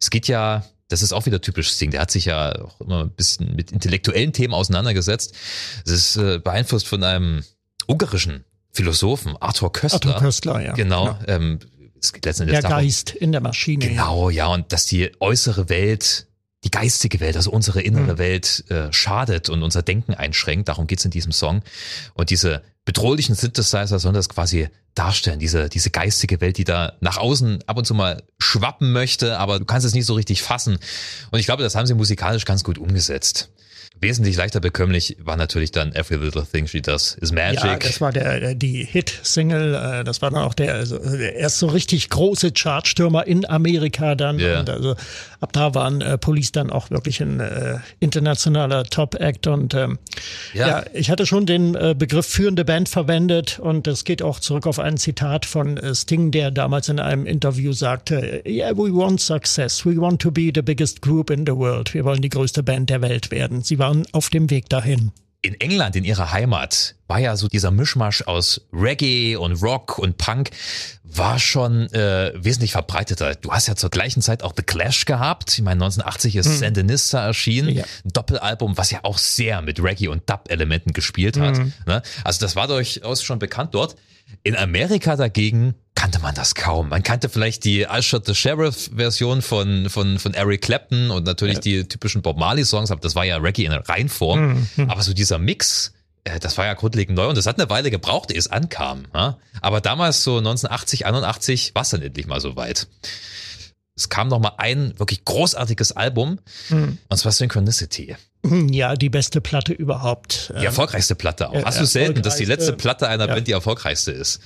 Es geht ja, das ist auch wieder typisch Sting. Der hat sich ja auch immer ein bisschen mit intellektuellen Themen auseinandergesetzt. Es ist äh, beeinflusst von einem ungarischen Philosophen, Arthur Köstler. Arthur Köstler, ja. Genau. Ja. Ähm, es geht letztendlich der darum, Geist in der Maschine. Genau, ja, und dass die äußere Welt die geistige Welt, also unsere innere mhm. Welt äh, schadet und unser Denken einschränkt. Darum geht's in diesem Song. Und diese bedrohlichen Synthesizer sollen das quasi darstellen, diese, diese geistige Welt, die da nach außen ab und zu mal schwappen möchte, aber du kannst es nicht so richtig fassen. Und ich glaube, das haben sie musikalisch ganz gut umgesetzt. Wesentlich leichter bekömmlich war natürlich dann Every Little Thing She Does Is Magic. Ja, das war der, die Hit-Single. Äh, das war dann auch der, also der erst so richtig große Chartstürmer in Amerika dann. Yeah. Und also ab da waren äh, Police dann auch wirklich ein äh, internationaler Top-Act. Und ähm, ja. ja. ich hatte schon den äh, Begriff führende Band verwendet und das geht auch zurück auf ein Zitat von äh, Sting, der damals in einem Interview sagte, yeah, we want success. We want to be the biggest group in the world. Wir wollen die größte Band der Welt werden. Sie waren auf dem Weg dahin in England, in ihrer Heimat, war ja so dieser Mischmasch aus Reggae und Rock und Punk, war schon äh, wesentlich verbreiteter. Du hast ja zur gleichen Zeit auch The Clash gehabt. Ich meine, 1980 ist mhm. Sandinista erschienen, ja. ein Doppelalbum, was ja auch sehr mit Reggae und Dub-Elementen gespielt hat. Mhm. Also das war durchaus schon bekannt dort. In Amerika dagegen kannte man das kaum. Man kannte vielleicht die I Shot the Sheriff Version von, von, von Eric Clapton und natürlich ja. die typischen Bob Marley Songs, aber das war ja Reggae in Reinform. Mhm. Aber so dieser Mix, äh, das war ja grundlegend neu und das hat eine Weile gebraucht, ehe es ankam. Aber damals so 1980, 81 war es dann endlich mal so weit. Es kam noch mal ein wirklich großartiges Album mhm. und zwar Synchronicity. Ja, die beste Platte überhaupt. Die erfolgreichste Platte auch. Hast du selten, dass die letzte Platte einer ja. Band die erfolgreichste ist?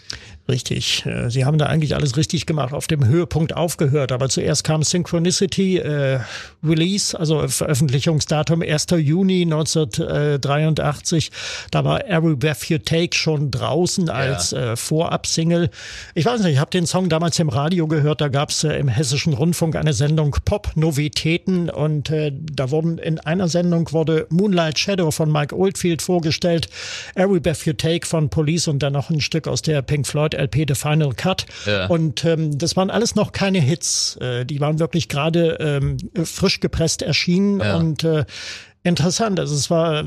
Richtig. Äh, sie haben da eigentlich alles richtig gemacht, auf dem Höhepunkt aufgehört. Aber zuerst kam Synchronicity äh, Release, also Veröffentlichungsdatum 1. Juni 1983. Da war Every Breath You Take schon draußen als ja. äh, Vorab-Single. Ich weiß nicht, ich habe den Song damals im Radio gehört. Da gab es äh, im Hessischen Rundfunk eine Sendung Pop-Novitäten und äh, da wurden in einer Sendung wurde Moonlight Shadow von Mike Oldfield vorgestellt, Every Breath You Take von Police und dann noch ein Stück aus der Pink Floyd LP The Final Cut. Ja. Und ähm, das waren alles noch keine Hits. Äh, die waren wirklich gerade ähm, frisch gepresst erschienen ja. und äh, interessant. Also es war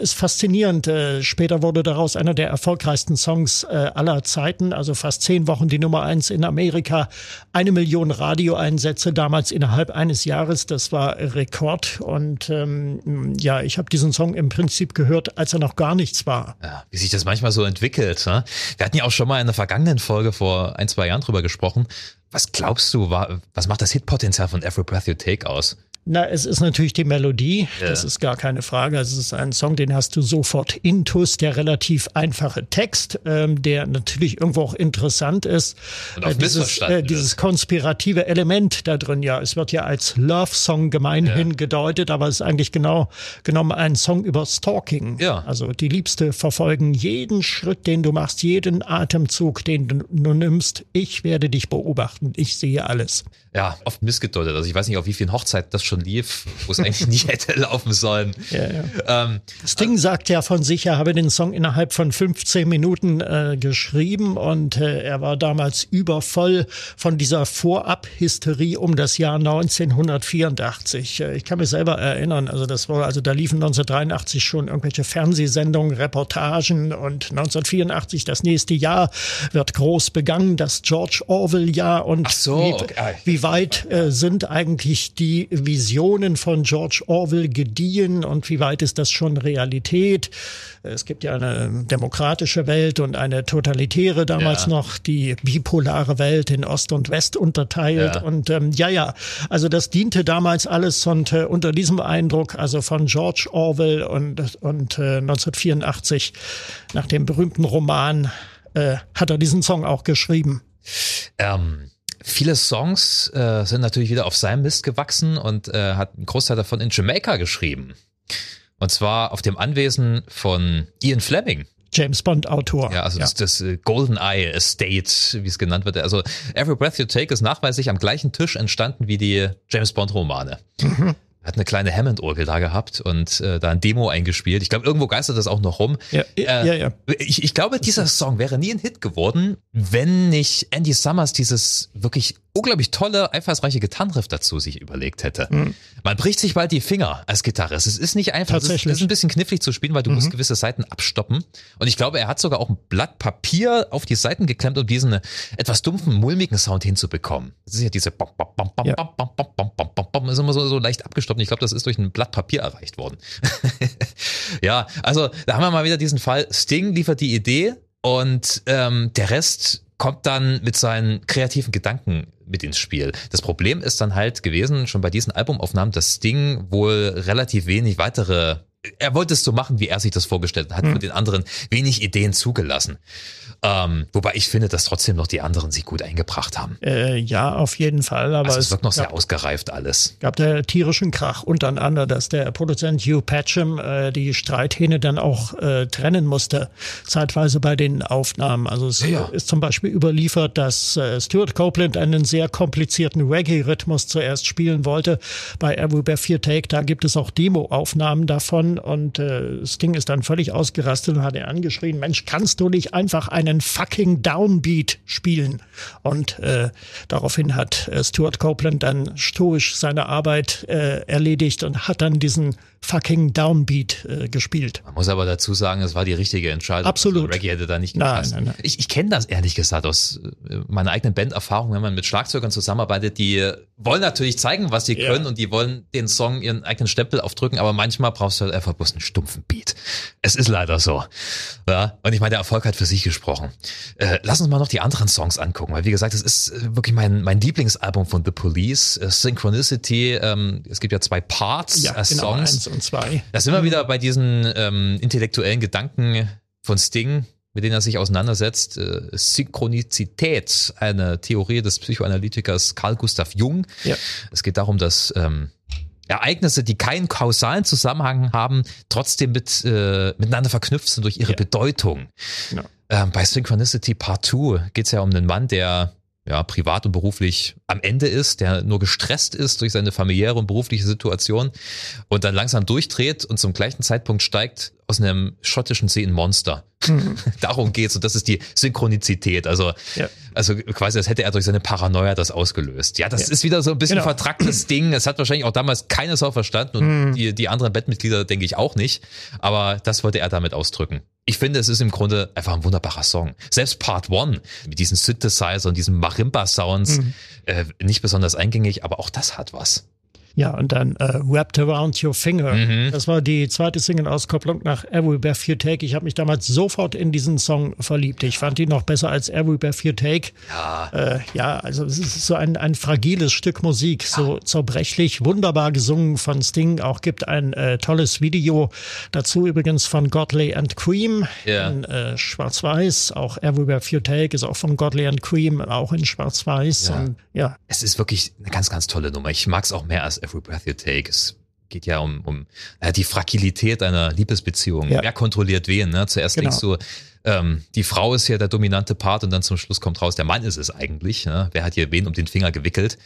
ist faszinierend. Äh, später wurde daraus einer der erfolgreichsten Songs äh, aller Zeiten. Also fast zehn Wochen die Nummer eins in Amerika, eine Million Radioeinsätze damals innerhalb eines Jahres. Das war Rekord. Und ähm, ja, ich habe diesen Song im Prinzip gehört, als er noch gar nichts war. Ja, wie sich das manchmal so entwickelt. Ne? Wir hatten ja auch schon mal in der vergangenen Folge vor ein zwei Jahren drüber gesprochen. Was glaubst du, was macht das Hitpotenzial von Every Breath You Take aus? Na, es ist natürlich die Melodie, ja. das ist gar keine Frage. Es ist ein Song, den hast du sofort intus, der relativ einfache Text, ähm, der natürlich irgendwo auch interessant ist. Und äh, dieses, äh, dieses konspirative Element da drin, ja. Es wird ja als Love-Song gemeinhin ja. gedeutet, aber es ist eigentlich genau genommen ein Song über Stalking. Ja. Also die Liebste verfolgen jeden Schritt, den du machst, jeden Atemzug, den du, du nimmst. Ich werde dich beobachten. Ich sehe alles. Ja, oft missgedeutet. Also ich weiß nicht, auf wie vielen Hochzeiten das schon lief, wo es eigentlich nicht hätte laufen sollen. Ja, ja. Ähm, Sting sagt ja von sich, er habe den Song innerhalb von 15 Minuten äh, geschrieben und äh, er war damals übervoll von dieser Vorab-Hysterie um das Jahr 1984. Äh, ich kann mich selber erinnern, also das war, also da liefen 1983 schon irgendwelche Fernsehsendungen, Reportagen und 1984, das nächste Jahr, wird groß begangen, das George Orwell-Jahr und so, wie, okay. wie weit äh, sind eigentlich die Visionen von George Orwell gediehen und wie weit ist das schon Realität? Es gibt ja eine demokratische Welt und eine totalitäre damals ja. noch, die bipolare Welt in Ost und West unterteilt. Ja. Und ähm, ja, ja, also das diente damals alles und äh, unter diesem Eindruck, also von George Orwell und, und äh, 1984 nach dem berühmten Roman äh, hat er diesen Song auch geschrieben. Ähm, Viele Songs äh, sind natürlich wieder auf seinem Mist gewachsen und äh, hat einen Großteil davon in Jamaica geschrieben. Und zwar auf dem Anwesen von Ian Fleming. James Bond Autor. Ja, also ja. das, das äh, Golden Eye Estate, wie es genannt wird. Also Every Breath You Take ist nachweislich am gleichen Tisch entstanden wie die James Bond Romane. Mhm. Hat eine kleine Hammond-Orgel da gehabt und äh, da ein Demo eingespielt. Ich glaube, irgendwo geistert das auch noch rum. Ja, Äh, ja, ja. Ich, ich glaube, dieser Song wäre nie ein Hit geworden, wenn nicht Andy Summers dieses wirklich unglaublich tolle, einfallsreiche Gitarrenriff dazu sich überlegt hätte. Man bricht sich bald die Finger als Gitarrist. Es ist nicht einfach. Es ist, Tatsächlich. es ist ein bisschen knifflig zu spielen, weil du musst gewisse Seiten abstoppen. Und ich glaube, er hat sogar auch ein Blatt Papier auf die Seiten geklemmt, um diesen etwas dumpfen, mulmigen Sound hinzubekommen. Das ist ja diese Ja. ist immer so, so leicht abgestoppt. Ich glaube, das ist durch ein Blatt Papier erreicht worden. ja, also da haben wir mal wieder diesen Fall. Sting liefert die Idee und ähm, der Rest kommt dann mit seinen kreativen Gedanken mit ins Spiel. Das Problem ist dann halt gewesen, schon bei diesen Albumaufnahmen, dass Sting wohl relativ wenig weitere er wollte es so machen, wie er sich das vorgestellt hat, hat Hm. für den anderen wenig Ideen zugelassen. Ähm, wobei ich finde, dass trotzdem noch die anderen sich gut eingebracht haben. Äh, ja, auf jeden Fall. Aber Also es es wirkt noch sehr gab, ausgereift alles. gab der tierischen Krach untereinander, dass der Produzent Hugh Patcham äh, die Streithähne dann auch äh, trennen musste, zeitweise bei den Aufnahmen. Also es Ja. ist zum Beispiel überliefert, dass äh, Stuart Copeland einen sehr komplizierten Reggae-Rhythmus zuerst spielen wollte. Bei Every Bear Fear Take, da gibt es auch Demo-Aufnahmen davon und äh, Sting ist dann völlig ausgerastet und hat er angeschrien, Mensch, kannst du nicht einfach einen fucking Downbeat spielen? Und äh, daraufhin hat äh, Stuart Copeland dann stoisch seine Arbeit äh, erledigt und hat dann diesen fucking Downbeat äh, gespielt. Man muss aber dazu sagen, es war die richtige Entscheidung. Absolut. Also Reggae hätte da nicht Nein, gepasst. nein, nein. Ich, ich kenne das ehrlich gesagt aus äh, meiner eigenen Banderfahrung, wenn man mit Schlagzeugern zusammenarbeitet, die wollen natürlich zeigen, was sie Ja. können und die wollen den Song ihren eigenen Stempel aufdrücken, aber manchmal brauchst du halt einfach bloß einen stumpfen Beat. Es ist leider so. Ja? Und ich meine, der Erfolg hat für sich gesprochen. Äh, lass uns mal noch die anderen Songs angucken, weil wie gesagt, es ist äh, wirklich mein, mein Lieblingsalbum von The Police, äh, Synchronicity. Ähm, es gibt ja zwei Parts Ja, als genau, Songs. Und zwei. Da sind wir wieder bei diesen ähm, intellektuellen Gedanken von Sting, mit denen er sich auseinandersetzt. Äh, Synchronizität, eine Theorie des Psychoanalytikers Carl Gustav Jung. Ja. Es geht darum, dass ähm, Ereignisse, die keinen kausalen Zusammenhang haben, trotzdem mit, äh, miteinander verknüpft sind durch ihre Ja. Bedeutung. Genau. Ähm, bei Synchronicity Part 2 geht es ja um einen Mann, der ja, privat und beruflich am Ende ist, der nur gestresst ist durch seine familiäre und berufliche Situation und dann langsam durchdreht und zum gleichen Zeitpunkt steigt aus einem schottischen See ein Monster. Darum geht's und das ist die Synchronizität. Also, Ja. also quasi, als hätte er durch seine Paranoia das ausgelöst. Ja, das Ja. ist wieder so ein bisschen Genau. vertracktes Ding. Es hat wahrscheinlich auch damals keine Sau verstanden und die, die anderen Bandmitglieder denke ich auch nicht. Aber das wollte er damit ausdrücken. Ich finde, es ist im Grunde einfach ein wunderbarer Song. Selbst Part One mit diesen Synthesizer und diesen Marimba-Sounds, äh, nicht besonders eingängig, aber auch das hat was. Ja, und dann äh, Wrapped Around Your Finger. Mhm. Das war die zweite Single-Auskopplung nach Every Breath You Take. Ich habe mich damals sofort in diesen Song verliebt. Ich fand ihn noch besser als Every Breath You Take. Ja. Äh, ja, also es ist so ein, ein fragiles Stück Musik, so zerbrechlich, wunderbar gesungen von Sting. Auch gibt ein äh, tolles Video dazu übrigens von Godley and Cream Ja. in äh, Schwarz-Weiß. Auch Every Breath You Take ist auch von Godley and Cream, auch in Schwarz-Weiß. Ja. Und ja, Es ist wirklich eine ganz, ganz tolle Nummer. Ich mag es auch mehr als Every Breath You Take. Es geht ja um, um äh, die Fragilität einer Liebesbeziehung. Ja. Wer kontrolliert wen? Ne? Zuerst Genau. denkst du, ähm, die Frau ist ja der dominante Part und dann zum Schluss kommt raus, der Mann ist es eigentlich. Ne? Wer hat hier wen um den Finger gewickelt?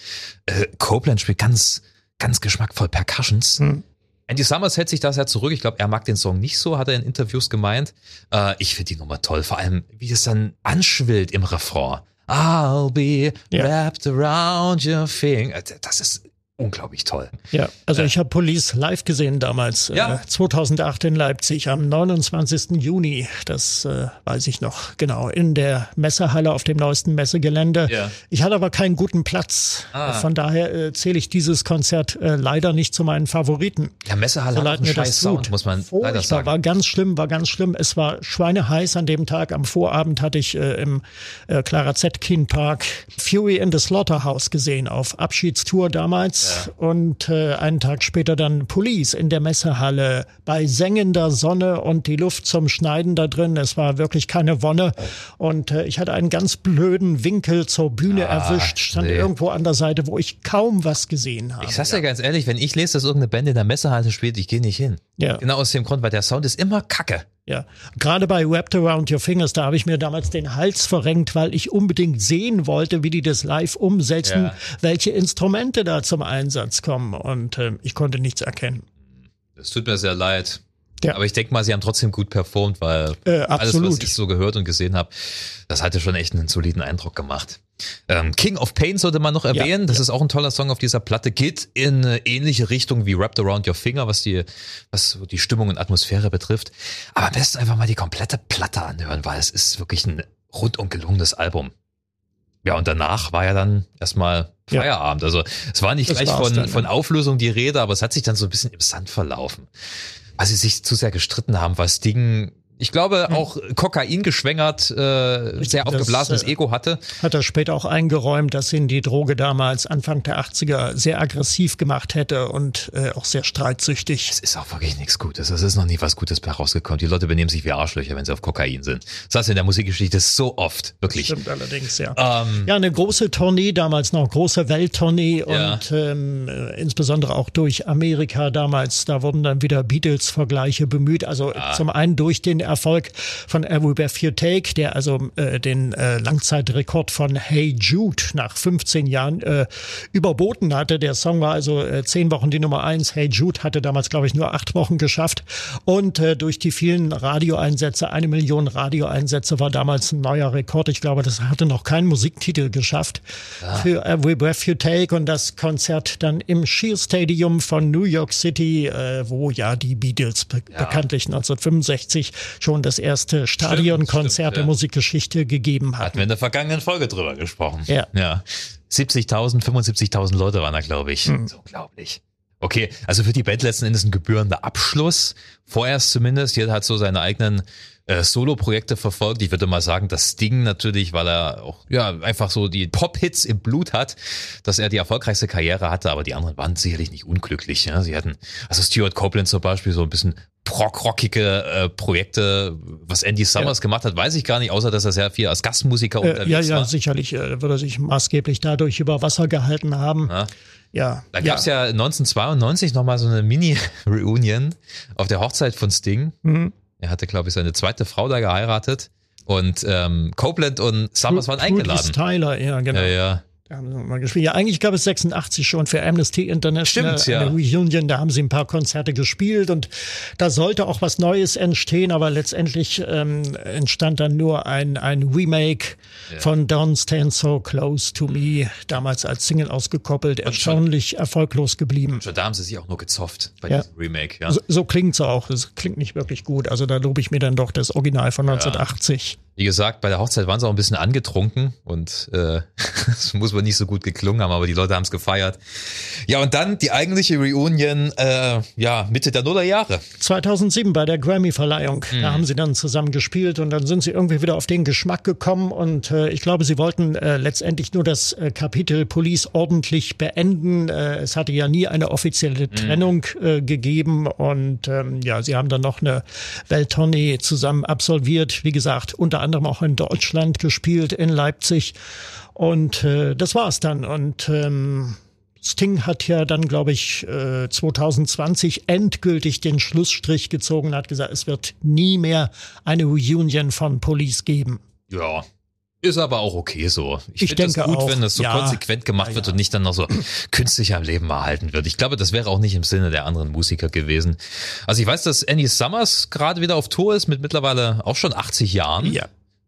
Äh, Copeland spielt ganz, ganz geschmackvoll Percussions. Hm. Andy Summers hält sich das ja zurück. Ich glaube, er mag den Song nicht so, hat er in Interviews gemeint. Äh, ich finde die Nummer toll. Vor allem, wie es dann anschwillt im Refrain. I'll be Ja. wrapped around your finger. Das ist unglaublich toll. Ja, also Äh. ich habe Police live gesehen damals, Ja. äh, 2008 in Leipzig am 29. Juni, das äh, weiß ich noch, genau, in der Messehalle auf dem neuesten Messegelände. Ja. Ich hatte aber keinen guten Platz, Ah. von daher äh, zähle ich dieses Konzert äh, leider nicht zu meinen Favoriten. Ja, Messehalle So hat einen scheiß Sound, muss man leider Furchtbar, sagen. war ganz schlimm, war ganz schlimm. Es war schweineheiß an dem Tag. Am Vorabend hatte ich äh, im äh, Clara Zetkin Park Fury in the Slaughterhouse gesehen auf Abschiedstour damals und äh, einen Tag später dann Police in der Messehalle bei sengender Sonne und die Luft zum Schneiden da drin. Es war wirklich keine Wonne und äh, ich hatte einen ganz blöden Winkel zur Bühne erwischt, stand nee. irgendwo an der Seite, wo ich kaum was gesehen habe. Ich sag's dir ganz ehrlich, wenn ich lese, dass irgendeine Band in der Messehalle spielt, ich gehe nicht hin. Ja. Genau aus dem Grund, weil der Sound ist immer kacke. Ja, gerade bei Wrapped Around Your Fingers, da habe ich mir damals den Hals verrenkt, weil ich unbedingt sehen wollte, wie die das live umsetzen, ja. welche Instrumente da zum Einsatz kommen. Und äh, ich konnte nichts erkennen. Das tut mir sehr leid. Ja. Aber ich denke mal, sie haben trotzdem gut performt, weil äh, alles, was ich so gehört und gesehen habe, das hatte schon echt einen soliden Eindruck gemacht. Ähm, King of Pain sollte man noch erwähnen. Ja, das ja. ist auch ein toller Song auf dieser Platte. Geht in eine ähnliche Richtung wie Wrapped Around Your Finger, was die, was die Stimmung und Atmosphäre betrifft. Aber am besten einfach mal die komplette Platte anhören, weil es ist wirklich ein rundum gelungenes Album. Ja, und danach war ja dann erstmal Feierabend. Also es war nicht das gleich von, dann, von Auflösung die Rede, aber es hat sich dann so ein bisschen im Sand verlaufen weil sie sich zu sehr gestritten haben, was Ding ich glaube, hm. auch Kokain geschwängert, äh, sehr aufgeblasenes das, äh, Ego hatte. Hat er später auch eingeräumt, dass ihn die Droge damals Anfang der 80er sehr aggressiv gemacht hätte und äh, auch sehr streitsüchtig. Es ist auch wirklich nichts Gutes. Es ist noch nie was Gutes bei rausgekommen. Die Leute benehmen sich wie Arschlöcher, wenn sie auf Kokain sind. Das heißt in der Musikgeschichte so oft, wirklich. Das stimmt allerdings, ja. Ähm, ja, eine große Tournee damals noch, große Welttournee ja. und ähm, äh, insbesondere auch durch Amerika damals. Da wurden dann wieder Beatles-Vergleiche bemüht. Also ja. zum einen durch den Erfolg von Every Breath You Take, der also äh, den äh, Langzeitrekord von Hey Jude nach 15 Jahren äh, überboten hatte. Der Song war also äh, zehn Wochen die Nummer eins. Hey Jude hatte damals, glaube ich, nur acht Wochen geschafft. Und äh, durch die vielen Radioeinsätze, eine Million Radioeinsätze war damals ein neuer Rekord. Ich glaube, das hatte noch kein Musiktitel geschafft ja. für Every Breath You Take. Und das Konzert dann im Shea Stadium von New York City, äh, wo ja die Beatles be ja. bekanntlich 1965 schon das erste Stadionkonzert der ja. Musikgeschichte gegeben hat. Hatten wir in der vergangenen Folge drüber gesprochen. Ja. ja. 70.000, 75.000 Leute waren da, glaube ich. Hm. unglaublich. Okay, also für die Band letzten Endes ein gebührender Abschluss. Vorerst zumindest. Jeder hat so seine eigenen äh, Solo-Projekte verfolgt. Ich würde mal sagen, das Sting natürlich, weil er auch ja einfach so die Pop-Hits im Blut hat, dass er die erfolgreichste Karriere hatte, aber die anderen waren sicherlich nicht unglücklich. Ja? Sie hatten, also Stuart Copeland zum Beispiel, so ein bisschen prog-rockige äh, Projekte, was Andy Summers ja. gemacht hat, weiß ich gar nicht, außer dass er sehr viel als Gastmusiker äh, unterwegs ja, ja, war. Ja, sicherlich äh, würde er sich maßgeblich dadurch über Wasser gehalten haben. Ja. Ja. Da gab es ja. ja 1992 nochmal so eine Mini-Reunion auf der Hochzeit von Sting. Mhm. Er hatte, glaube ich, seine zweite Frau da geheiratet. Und ähm, Copeland und Summers waren eingeladen. Tyler, ja, genau. Ja, ja. Da haben sie mal gespielt. Ja, eigentlich gab es 86 schon für Amnesty International Stimmt, ja. eine Reunion. Da haben sie ein paar Konzerte gespielt und da sollte auch was Neues entstehen, aber letztendlich ähm, entstand dann nur ein, ein Remake ja. von Don't Stand So Close to Me, damals als Single ausgekoppelt, erstaunlich schon, erfolglos geblieben. Schon da haben sie sich auch nur gezofft bei ja. diesem Remake. Ja. So, so klingt's auch. Es klingt nicht wirklich gut. Also da lobe ich mir dann doch das Original von 1980. Wie gesagt, bei der Hochzeit waren sie auch ein bisschen angetrunken und äh, das muss wohl nicht so gut geklungen haben, aber die Leute haben es gefeiert. Ja, und dann die eigentliche Reunion, äh, ja, Mitte der Nullerjahre. 2007 bei der Grammy-Verleihung. Mhm. Da haben sie dann zusammen gespielt und dann sind sie irgendwie wieder auf den Geschmack gekommen und äh, ich glaube, sie wollten äh, letztendlich nur das äh, Kapitel Police ordentlich beenden. Äh, es hatte ja nie eine offizielle mhm. Trennung äh, gegeben und ähm, ja, sie haben dann noch eine Welttournee zusammen absolviert. Wie gesagt, unter anderem auch in Deutschland gespielt, in Leipzig. Und äh, das war's dann. Und ähm, Sting hat ja dann, glaube ich, äh, 2020 endgültig den Schlussstrich gezogen, hat gesagt, es wird nie mehr eine Reunion von Police geben. Ja, ist aber auch okay so. Ich, ich finde es gut, auch, wenn das so ja, konsequent gemacht ja, wird und nicht dann noch so künstlich am Leben erhalten wird. Ich glaube, das wäre auch nicht im Sinne der anderen Musiker gewesen. Also ich weiß, dass Andy Summers gerade wieder auf Tour ist mit mittlerweile auch schon 80 Jahren. Ja.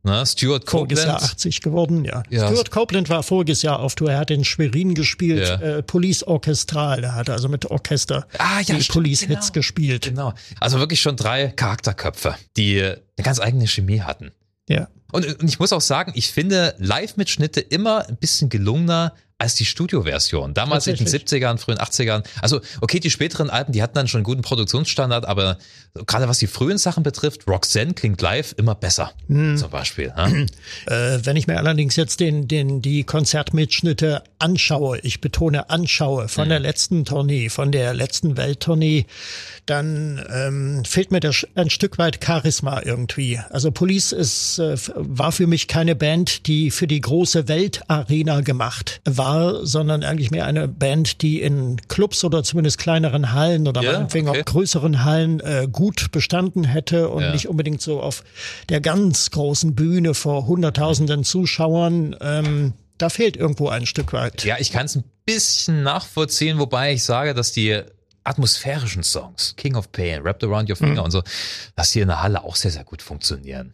Na, Stuart Copeland. Voriges Jahr 80 geworden, ja. ja. Stuart Copeland war voriges Jahr auf Tour. Er hat in Schwerin gespielt, ja. äh, Police Orchestral. Er hat also mit Orchester ah, ja, die Police-Hits genau. gespielt. Genau. Also wirklich schon drei Charakterköpfe, die eine ganz eigene Chemie hatten. Ja. Und, und ich muss auch sagen, ich finde Live-Mitschnitte immer ein bisschen gelungener als die Studioversion. Damals in den 70ern, frühen 80ern. Also, okay, die späteren Alben, die hatten dann schon einen guten Produktionsstandard, aber gerade was die frühen Sachen betrifft, Roxanne klingt live immer besser. Hm. Zum Beispiel. Ja? Äh, wenn ich mir allerdings jetzt den, den, die Konzertmitschnitte anschaue, ich betone anschaue, von hm. der letzten Tournee, von der letzten Welttournee, dann ähm, fehlt mir das ein Stück weit Charisma irgendwie. Also Police ist äh, war für mich keine Band, die für die große Weltarena gemacht war, sondern eigentlich mehr eine Band, die in Clubs oder zumindest kleineren Hallen oder Ja, meinetwegen okay. auch größeren Hallen äh, gut bestanden hätte und Ja. nicht unbedingt so auf der ganz großen Bühne vor hunderttausenden Zuschauern. Ähm, da fehlt irgendwo ein Stück weit. Ja, ich kann es ein bisschen nachvollziehen, wobei ich sage, dass die atmosphärischen Songs, King of Pain, Wrapped Around Your Finger und so, dass die in der Halle auch sehr, sehr gut funktionieren.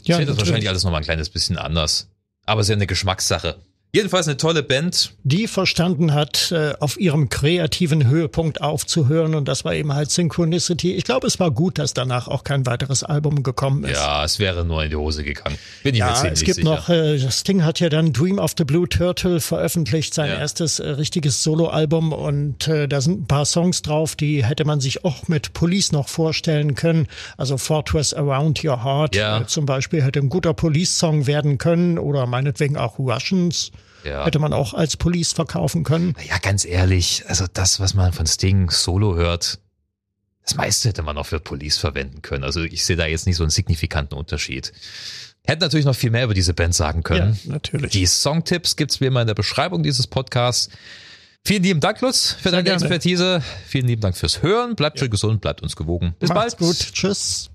Ja, ich Ja, sehe das wahrscheinlich alles nochmal ein kleines bisschen anders. Aber es ist ja eine Geschmackssache. Jedenfalls eine tolle Band. die verstanden hat, äh, auf ihrem kreativen Höhepunkt aufzuhören. Und das war eben halt Synchronicity. Ich glaube, es war gut, dass danach auch kein weiteres Album gekommen ist. Ja, es wäre nur in die Hose gegangen. Bin ich mir Ja, ziemlich es gibt sicher. noch, äh, das Ding hat ja dann Dream of the Blue Turtle veröffentlicht, sein Ja. erstes äh, richtiges Soloalbum und äh, da sind ein paar Songs drauf, die hätte man sich auch mit Police noch vorstellen können. Also Fortress Around Your Heart Ja. äh, zum Beispiel hätte ein guter Police-Song werden können oder meinetwegen auch Russians Ja. hätte man auch als Police verkaufen können. Ja, ganz ehrlich, also das, was man von Sting solo hört, das meiste hätte man auch für Police verwenden können. Also ich sehe da jetzt nicht so einen signifikanten Unterschied. Hätte natürlich noch viel mehr über diese Band sagen können. Ja, natürlich. Die Songtipps gibt's wie immer in der Beschreibung dieses Podcasts. Vielen lieben Dank, Lutz, für deine gerne. Expertise. Vielen lieben Dank fürs Hören. Bleibt schön gesund, bleibt uns gewogen. Bis Macht's bald. gut. Tschüss.